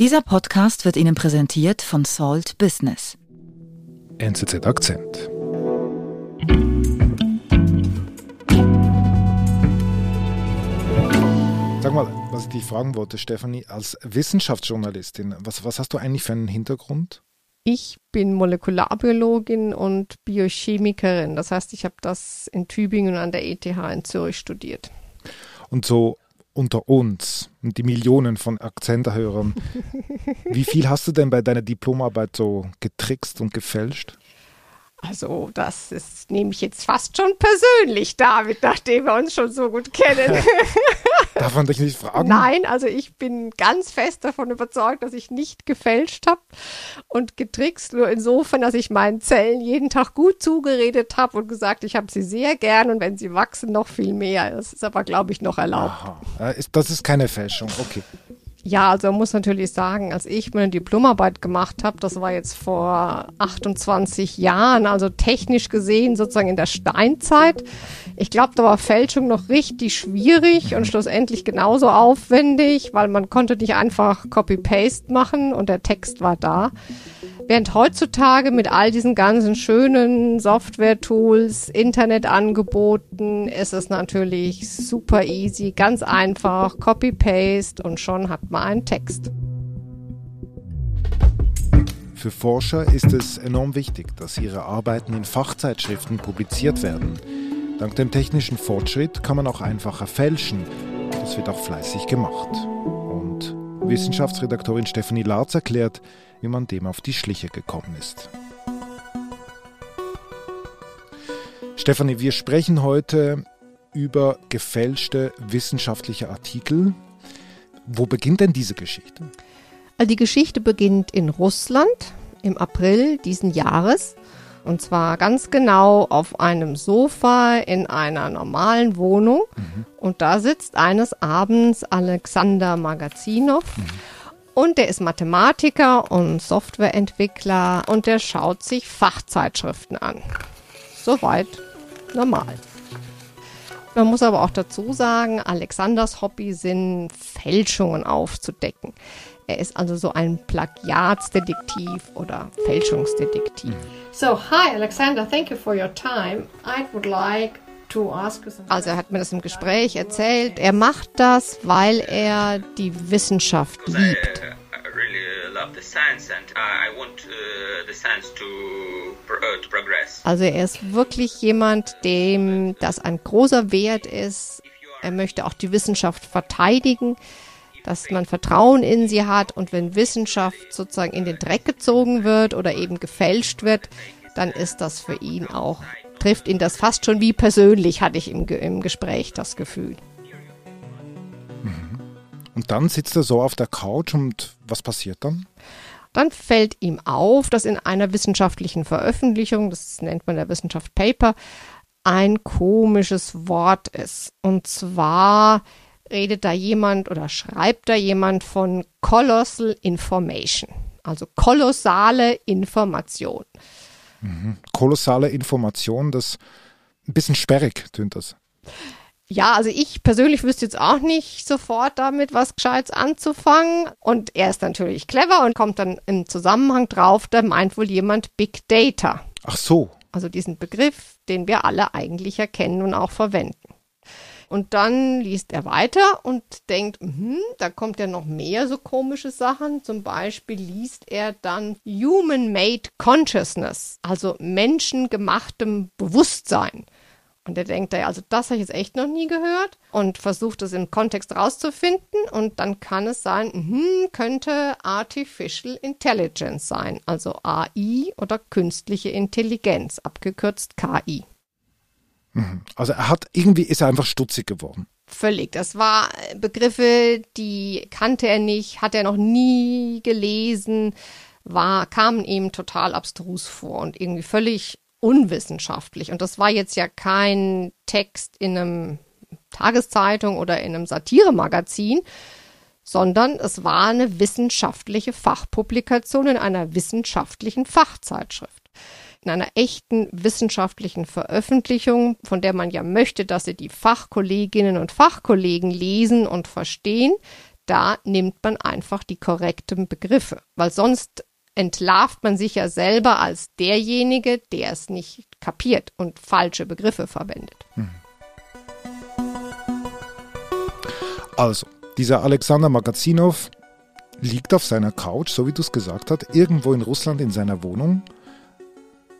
Dieser Podcast wird Ihnen präsentiert von Salt Business. NZZ Akzent. Sag mal, was ich dich fragen wollte, Stefanie, als Wissenschaftsjournalistin, was, was hast du eigentlich für einen Hintergrund? Ich bin Molekularbiologin und Biochemikerin. Das heißt, ich habe das in Tübingen an der ETH in Zürich studiert. Und so unter uns und die Millionen von Akzenthörern, wie viel hast du denn bei deiner Diplomarbeit so getrickst und gefälscht? Also, das ist, nehme ich jetzt fast schon persönlich, David, nachdem wir uns schon so gut kennen. Darf man dich nicht fragen? Nein, also ich bin ganz fest davon überzeugt, dass ich nicht gefälscht habe und getrickst, nur insofern, dass ich meinen Zellen jeden Tag gut zugeredet habe und gesagt, ich habe sie sehr gern und wenn sie wachsen, noch viel mehr. Das ist aber, glaube ich, noch erlaubt. Aha. Das ist keine Fälschung, okay. Ja, also man muss natürlich sagen, als ich meine Diplomarbeit gemacht habe, das war jetzt vor 28 Jahren, also technisch gesehen sozusagen in der Steinzeit. Ich glaube, da war Fälschung noch richtig schwierig und schlussendlich genauso aufwendig, weil man konnte nicht einfach Copy-Paste machen und der Text war da. Während heutzutage mit all diesen ganzen schönen Software-Tools, Internetangeboten ist es natürlich super easy, ganz einfach, Copy-Paste und schon hat man einen Text. Für Forscher ist es enorm wichtig, dass ihre Arbeiten in Fachzeitschriften publiziert werden. Dank dem technischen Fortschritt kann man auch einfacher fälschen. Das wird auch fleißig gemacht. Wissenschaftsredaktorin Stephanie Larz erklärt, wie man dem auf die Schliche gekommen ist. Stefanie, wir sprechen heute über gefälschte wissenschaftliche Artikel. Wo beginnt denn diese Geschichte? Also die Geschichte beginnt in Russland im April diesen Jahres. Und zwar ganz genau auf einem Sofa in einer normalen Wohnung. Mhm. Und da sitzt eines Abends Alexander Magazinov. Mhm. Und der ist Mathematiker und Softwareentwickler und der schaut sich Fachzeitschriften an. Soweit normal. Man muss aber auch dazu sagen, Alexanders Hobby sind Fälschungen aufzudecken. Er ist also so ein Plagiatsdetektiv oder Fälschungsdetektiv. So, hi Alexander, thank you for your time. I would like also er hat mir das im Gespräch erzählt. Er macht das, weil er die Wissenschaft liebt. Also er ist wirklich jemand, dem das ein großer Wert ist. Er möchte auch die Wissenschaft verteidigen, dass man Vertrauen in sie hat und wenn Wissenschaft sozusagen in den Dreck gezogen wird oder eben gefälscht wird, dann ist das für ihn auch trifft ihn das fast schon wie persönlich, hatte ich im, im Gespräch das Gefühl. Mhm. Und dann sitzt er so auf der Couch und was passiert dann? Dann fällt ihm auf, dass in einer wissenschaftlichen Veröffentlichung, das nennt man der Wissenschaft Paper, ein komisches Wort ist. Und zwar redet da jemand oder schreibt da jemand von Colossal Information, also kolossale Information. Mhm. Kolossale Information, das ein bisschen sperrig tönt das. Ja, also ich persönlich wüsste jetzt auch nicht sofort damit was Gescheites anzufangen. Und er ist natürlich clever und kommt dann im Zusammenhang drauf, da meint wohl jemand Big Data. Ach so. Also diesen Begriff, den wir alle eigentlich erkennen und auch verwenden. Und dann liest er weiter und denkt, hm, da kommt ja noch mehr so komische Sachen. Zum Beispiel liest er dann Human-Made Consciousness, also menschengemachtem Bewusstsein. Und er denkt, also das habe ich jetzt echt noch nie gehört und versucht es im Kontext rauszufinden. Und dann kann es sein, hm, könnte Artificial Intelligence sein, also AI oder künstliche Intelligenz, abgekürzt KI. Mhm. Also er hat irgendwie ist er einfach stutzig geworden. Völlig. Das war Begriffe, die kannte er nicht, hat er noch nie gelesen, war, kamen ihm total abstrus vor und irgendwie völlig unwissenschaftlich. Und das war jetzt ja kein Text in einem Tageszeitung oder in einem Satiremagazin, sondern es war eine wissenschaftliche Fachpublikation in einer wissenschaftlichen Fachzeitschrift in einer echten wissenschaftlichen Veröffentlichung, von der man ja möchte, dass sie die Fachkolleginnen und Fachkollegen lesen und verstehen, da nimmt man einfach die korrekten Begriffe, weil sonst entlarvt man sich ja selber als derjenige, der es nicht kapiert und falsche Begriffe verwendet. Also, dieser Alexander Magazinov liegt auf seiner Couch, so wie du es gesagt hast, irgendwo in Russland in seiner Wohnung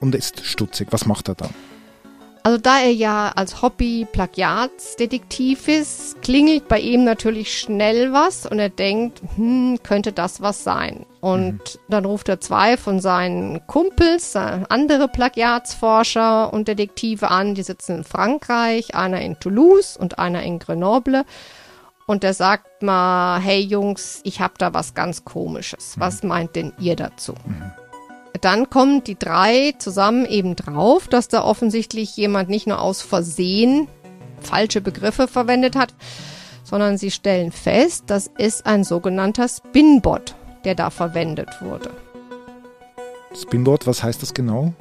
und ist stutzig. Was macht er dann? Also da er ja als Hobby Plagiatsdetektiv ist, klingelt bei ihm natürlich schnell was und er denkt, hm, könnte das was sein. Und mhm. dann ruft er zwei von seinen Kumpels, äh, andere Plagiatsforscher und Detektive an, die sitzen in Frankreich, einer in Toulouse und einer in Grenoble. Und er sagt mal, hey Jungs, ich habe da was ganz Komisches. Was mhm. meint denn ihr dazu? Mhm. Dann kommen die drei zusammen eben drauf, dass da offensichtlich jemand nicht nur aus Versehen falsche Begriffe verwendet hat, sondern sie stellen fest, das ist ein sogenannter Spinbot, der da verwendet wurde. Spinbot, was heißt das genau?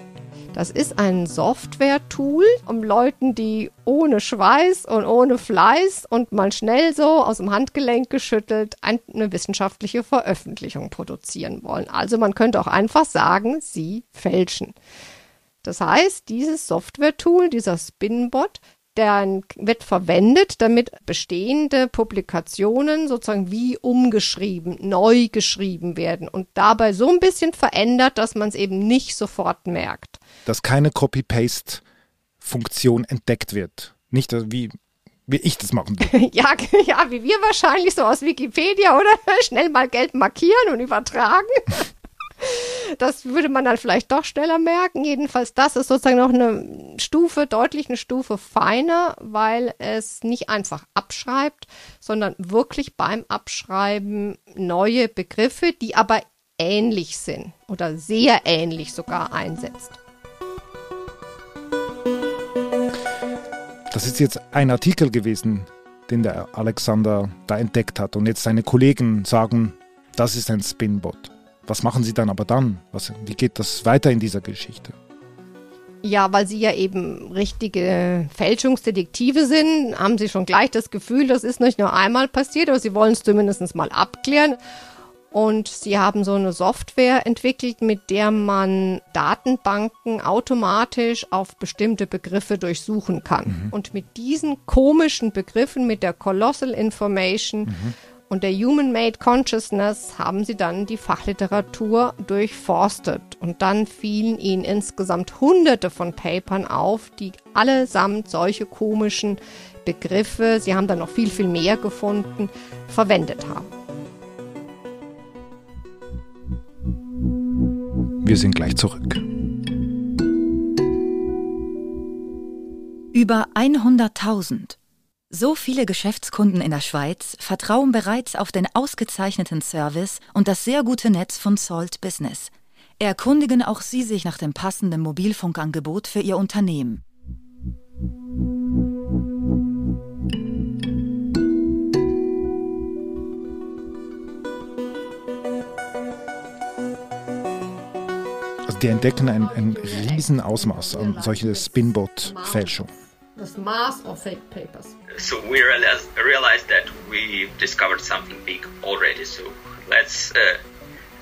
Das ist ein Software-Tool, um Leuten, die ohne Schweiß und ohne Fleiß und mal schnell so aus dem Handgelenk geschüttelt eine wissenschaftliche Veröffentlichung produzieren wollen. Also man könnte auch einfach sagen, sie fälschen. Das heißt, dieses Software-Tool, dieser Spinbot, der wird verwendet, damit bestehende Publikationen sozusagen wie umgeschrieben, neu geschrieben werden und dabei so ein bisschen verändert, dass man es eben nicht sofort merkt. Dass keine Copy-Paste-Funktion entdeckt wird. Nicht wie, wie ich das machen will. ja, ja, wie wir wahrscheinlich so aus Wikipedia, oder? Schnell mal Geld markieren und übertragen. Das würde man dann vielleicht doch schneller merken. Jedenfalls, das ist sozusagen noch eine Stufe, deutlich eine Stufe feiner, weil es nicht einfach abschreibt, sondern wirklich beim Abschreiben neue Begriffe, die aber ähnlich sind oder sehr ähnlich sogar einsetzt. Das ist jetzt ein Artikel gewesen, den der Alexander da entdeckt hat. Und jetzt seine Kollegen sagen, das ist ein Spinbot. Was machen Sie dann aber dann? Was, wie geht das weiter in dieser Geschichte? Ja, weil Sie ja eben richtige Fälschungsdetektive sind, haben Sie schon gleich das Gefühl, das ist nicht nur einmal passiert, aber Sie wollen es zumindest mal abklären. Und sie haben so eine Software entwickelt, mit der man Datenbanken automatisch auf bestimmte Begriffe durchsuchen kann. Mhm. Und mit diesen komischen Begriffen, mit der Colossal Information mhm und der Human-Made Consciousness haben sie dann die Fachliteratur durchforstet. Und dann fielen ihnen insgesamt hunderte von Papern auf, die allesamt solche komischen Begriffe, sie haben dann noch viel, viel mehr gefunden, verwendet haben. Wir sind gleich zurück. Über 100.000 so viele Geschäftskunden in der Schweiz vertrauen bereits auf den ausgezeichneten Service und das sehr gute Netz von Salt Business. Erkundigen auch Sie sich nach dem passenden Mobilfunkangebot für Ihr Unternehmen. Also die entdecken ein, ein Riesenausmaß an solche Spinbot-Fälschung. Das mass of fake papers. So we realized, realized that we discovered something big already. So let's uh,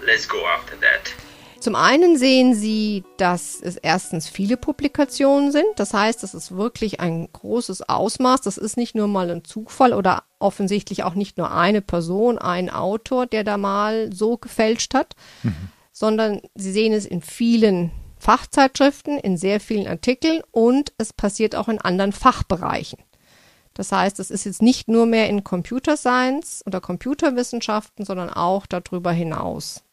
let's go after that. Zum einen sehen Sie, dass es erstens viele Publikationen sind. Das heißt, das ist wirklich ein großes Ausmaß. Das ist nicht nur mal ein Zufall oder offensichtlich auch nicht nur eine Person, ein Autor, der da mal so gefälscht hat, mhm. sondern Sie sehen es in vielen Fachzeitschriften, in sehr vielen Artikeln und es passiert auch in anderen Fachbereichen. Das heißt, es ist jetzt nicht nur mehr in Computer Science oder Computerwissenschaften, sondern auch darüber hinaus.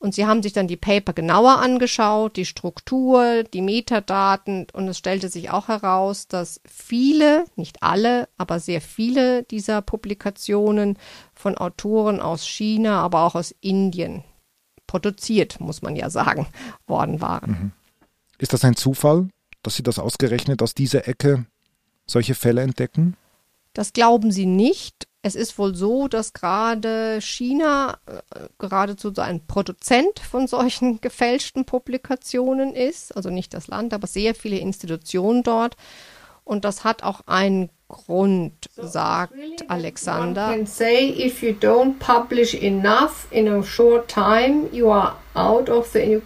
Und sie haben sich dann die Paper genauer angeschaut, die Struktur, die Metadaten und es stellte sich auch heraus, dass viele, nicht alle, aber sehr viele dieser Publikationen von Autoren aus China, aber auch aus Indien produziert, muss man ja sagen, worden waren. Mhm. Ist das ein Zufall, dass Sie das ausgerechnet aus dieser Ecke solche Fälle entdecken? Das glauben sie nicht. Es ist wohl so, dass gerade China äh, geradezu so ein Produzent von solchen gefälschten Publikationen ist. Also nicht das Land, aber sehr viele Institutionen dort. Und das hat auch einen Grund, sagt Alexander. One can say if you don't publish enough in a short time, you are out of the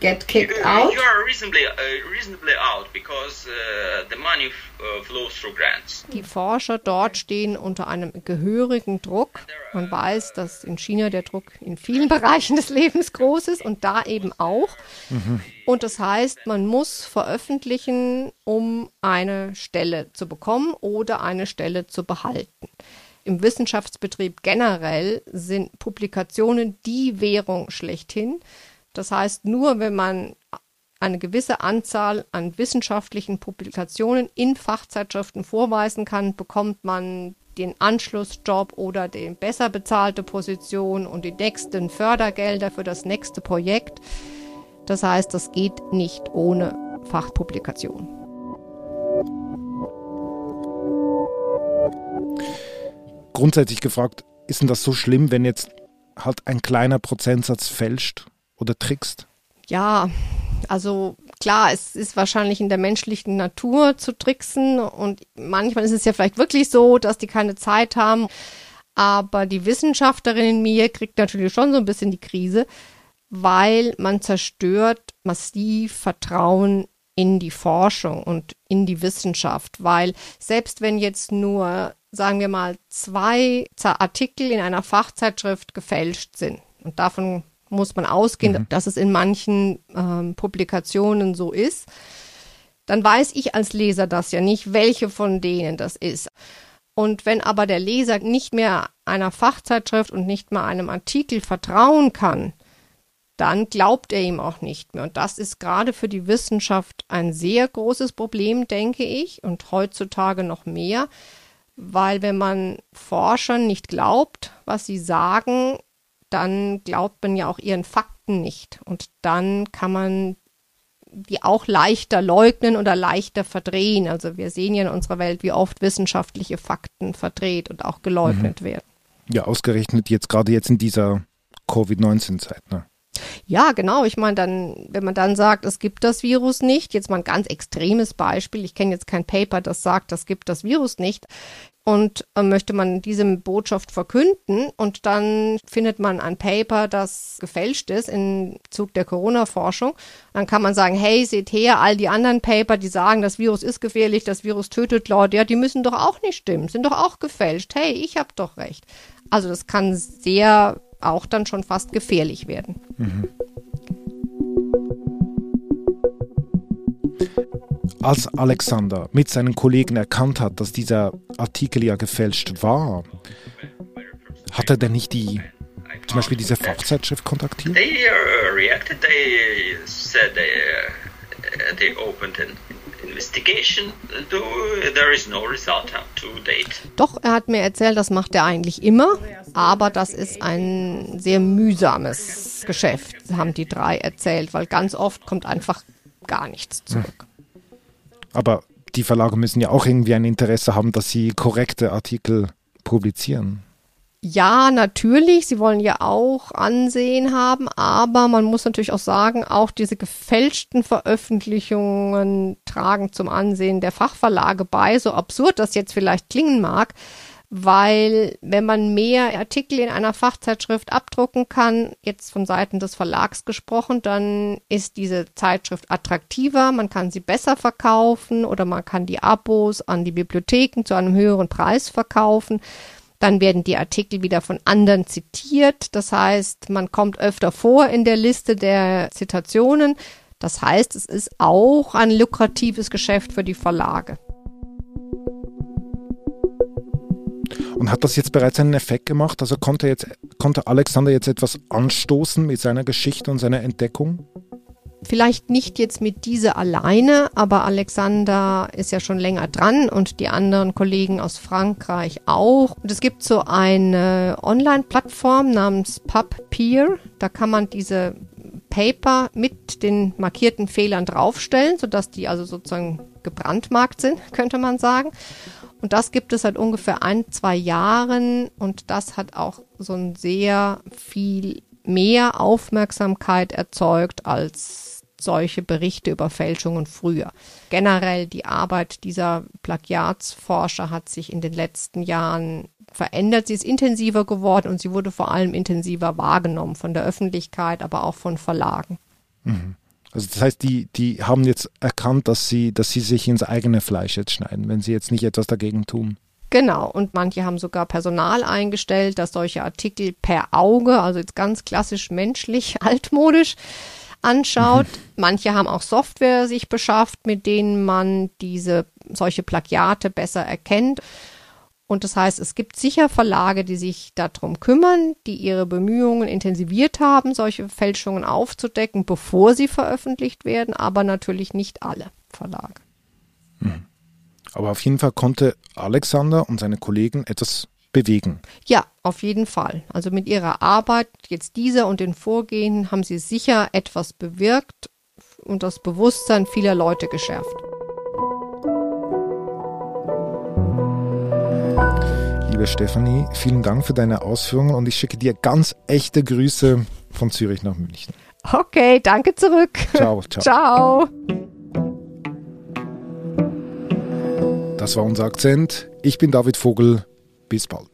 get kicked you, out? You are reasonably, uh, reasonably out because uh, the money uh, flows through grants. Die Forscher dort stehen unter einem gehörigen Druck. Man weiß, dass in China der Druck in vielen Bereichen des Lebens groß ist und da eben auch. Mhm. Und das heißt, man muss veröffentlichen, um eine Stelle zu bekommen oder eine Stelle zu behalten. Im Wissenschaftsbetrieb generell sind Publikationen die Währung schlechthin. Das heißt, nur wenn man eine gewisse Anzahl an wissenschaftlichen Publikationen in Fachzeitschriften vorweisen kann, bekommt man den Anschlussjob oder die besser bezahlte Position und die nächsten Fördergelder für das nächste Projekt. Das heißt, das geht nicht ohne Fachpublikation. Grundsätzlich gefragt, ist denn das so schlimm, wenn jetzt halt ein kleiner Prozentsatz fälscht? Oder trickst? Ja, also klar, es ist wahrscheinlich in der menschlichen Natur zu tricksen und manchmal ist es ja vielleicht wirklich so, dass die keine Zeit haben. Aber die Wissenschaftlerin in mir kriegt natürlich schon so ein bisschen die Krise, weil man zerstört massiv Vertrauen in die Forschung und in die Wissenschaft, weil selbst wenn jetzt nur, sagen wir mal, zwei Artikel in einer Fachzeitschrift gefälscht sind, und davon muss man ausgehen, mhm. dass es in manchen ähm, Publikationen so ist. Dann weiß ich als Leser das ja nicht, welche von denen das ist. Und wenn aber der Leser nicht mehr einer Fachzeitschrift und nicht mal einem Artikel vertrauen kann, dann glaubt er ihm auch nicht mehr. Und das ist gerade für die Wissenschaft ein sehr großes Problem, denke ich, und heutzutage noch mehr, weil wenn man Forschern nicht glaubt, was sie sagen, dann glaubt man ja auch ihren Fakten nicht. Und dann kann man die auch leichter leugnen oder leichter verdrehen. Also wir sehen ja in unserer Welt, wie oft wissenschaftliche Fakten verdreht und auch geleugnet mhm. werden. Ja, ausgerechnet jetzt gerade jetzt in dieser Covid-19-Zeit. Ne? Ja, genau. Ich meine, dann, wenn man dann sagt, es gibt das Virus nicht, jetzt mal ein ganz extremes Beispiel. Ich kenne jetzt kein Paper, das sagt, es gibt das Virus nicht und äh, möchte man diese Botschaft verkünden und dann findet man ein Paper, das gefälscht ist im Zug der Corona-Forschung, dann kann man sagen, hey, seht her, all die anderen Paper, die sagen, das Virus ist gefährlich, das Virus tötet Leute, ja, die müssen doch auch nicht stimmen, sind doch auch gefälscht. Hey, ich habe doch recht. Also das kann sehr auch dann schon fast gefährlich werden. Mhm. Als Alexander mit seinen Kollegen erkannt hat, dass dieser Artikel ja gefälscht war, hat er denn nicht die, zum Beispiel diese Fachzeitschrift kontaktiert? They uh, reacted. They said they, uh, they opened an investigation. There is no result up to date. Doch, er hat mir erzählt, das macht er eigentlich immer, aber das ist ein sehr mühsames Geschäft, haben die drei erzählt, weil ganz oft kommt einfach gar nichts zurück. Hm. Aber die Verlage müssen ja auch irgendwie ein Interesse haben, dass sie korrekte Artikel publizieren. Ja, natürlich. Sie wollen ja auch Ansehen haben, aber man muss natürlich auch sagen, auch diese gefälschten Veröffentlichungen tragen zum Ansehen der Fachverlage bei, so absurd das jetzt vielleicht klingen mag weil wenn man mehr Artikel in einer Fachzeitschrift abdrucken kann, jetzt von Seiten des Verlags gesprochen, dann ist diese Zeitschrift attraktiver, man kann sie besser verkaufen oder man kann die Abos an die Bibliotheken zu einem höheren Preis verkaufen. Dann werden die Artikel wieder von anderen zitiert. Das heißt, man kommt öfter vor in der Liste der Zitationen. Das heißt, es ist auch ein lukratives Geschäft für die Verlage. Und hat das jetzt bereits einen Effekt gemacht? Also konnte, jetzt, konnte Alexander jetzt etwas anstoßen mit seiner Geschichte und seiner Entdeckung? Vielleicht nicht jetzt mit dieser alleine, aber Alexander ist ja schon länger dran und die anderen Kollegen aus Frankreich auch. Und es gibt so eine Online-Plattform namens PubPeer. Da kann man diese Paper mit den markierten Fehlern draufstellen, sodass die also sozusagen gebrandmarkt sind, könnte man sagen. Und das gibt es seit ungefähr ein, zwei Jahren und das hat auch so ein sehr viel mehr Aufmerksamkeit erzeugt als solche Berichte über Fälschungen früher. Generell die Arbeit dieser Plagiatsforscher hat sich in den letzten Jahren verändert. Sie ist intensiver geworden und sie wurde vor allem intensiver wahrgenommen von der Öffentlichkeit, aber auch von Verlagen. Mhm. Also das heißt, die, die haben jetzt erkannt, dass sie, dass sie sich ins eigene Fleisch jetzt schneiden, wenn sie jetzt nicht etwas dagegen tun. Genau, und manche haben sogar Personal eingestellt, das solche Artikel per Auge, also jetzt ganz klassisch menschlich, altmodisch, anschaut. Manche haben auch Software sich beschafft, mit denen man diese solche Plagiate besser erkennt. Und das heißt, es gibt sicher Verlage, die sich darum kümmern, die ihre Bemühungen intensiviert haben, solche Fälschungen aufzudecken, bevor sie veröffentlicht werden, aber natürlich nicht alle Verlage. Hm. Aber auf jeden Fall konnte Alexander und seine Kollegen etwas bewegen. Ja, auf jeden Fall. Also mit ihrer Arbeit, jetzt dieser und den Vorgehen, haben sie sicher etwas bewirkt und das Bewusstsein vieler Leute geschärft. Liebe Stefanie, vielen Dank für deine Ausführungen und ich schicke dir ganz echte Grüße von Zürich nach München. Okay, danke zurück. Ciao, ciao. Ciao. Das war unser Akzent. Ich bin David Vogel. Bis bald.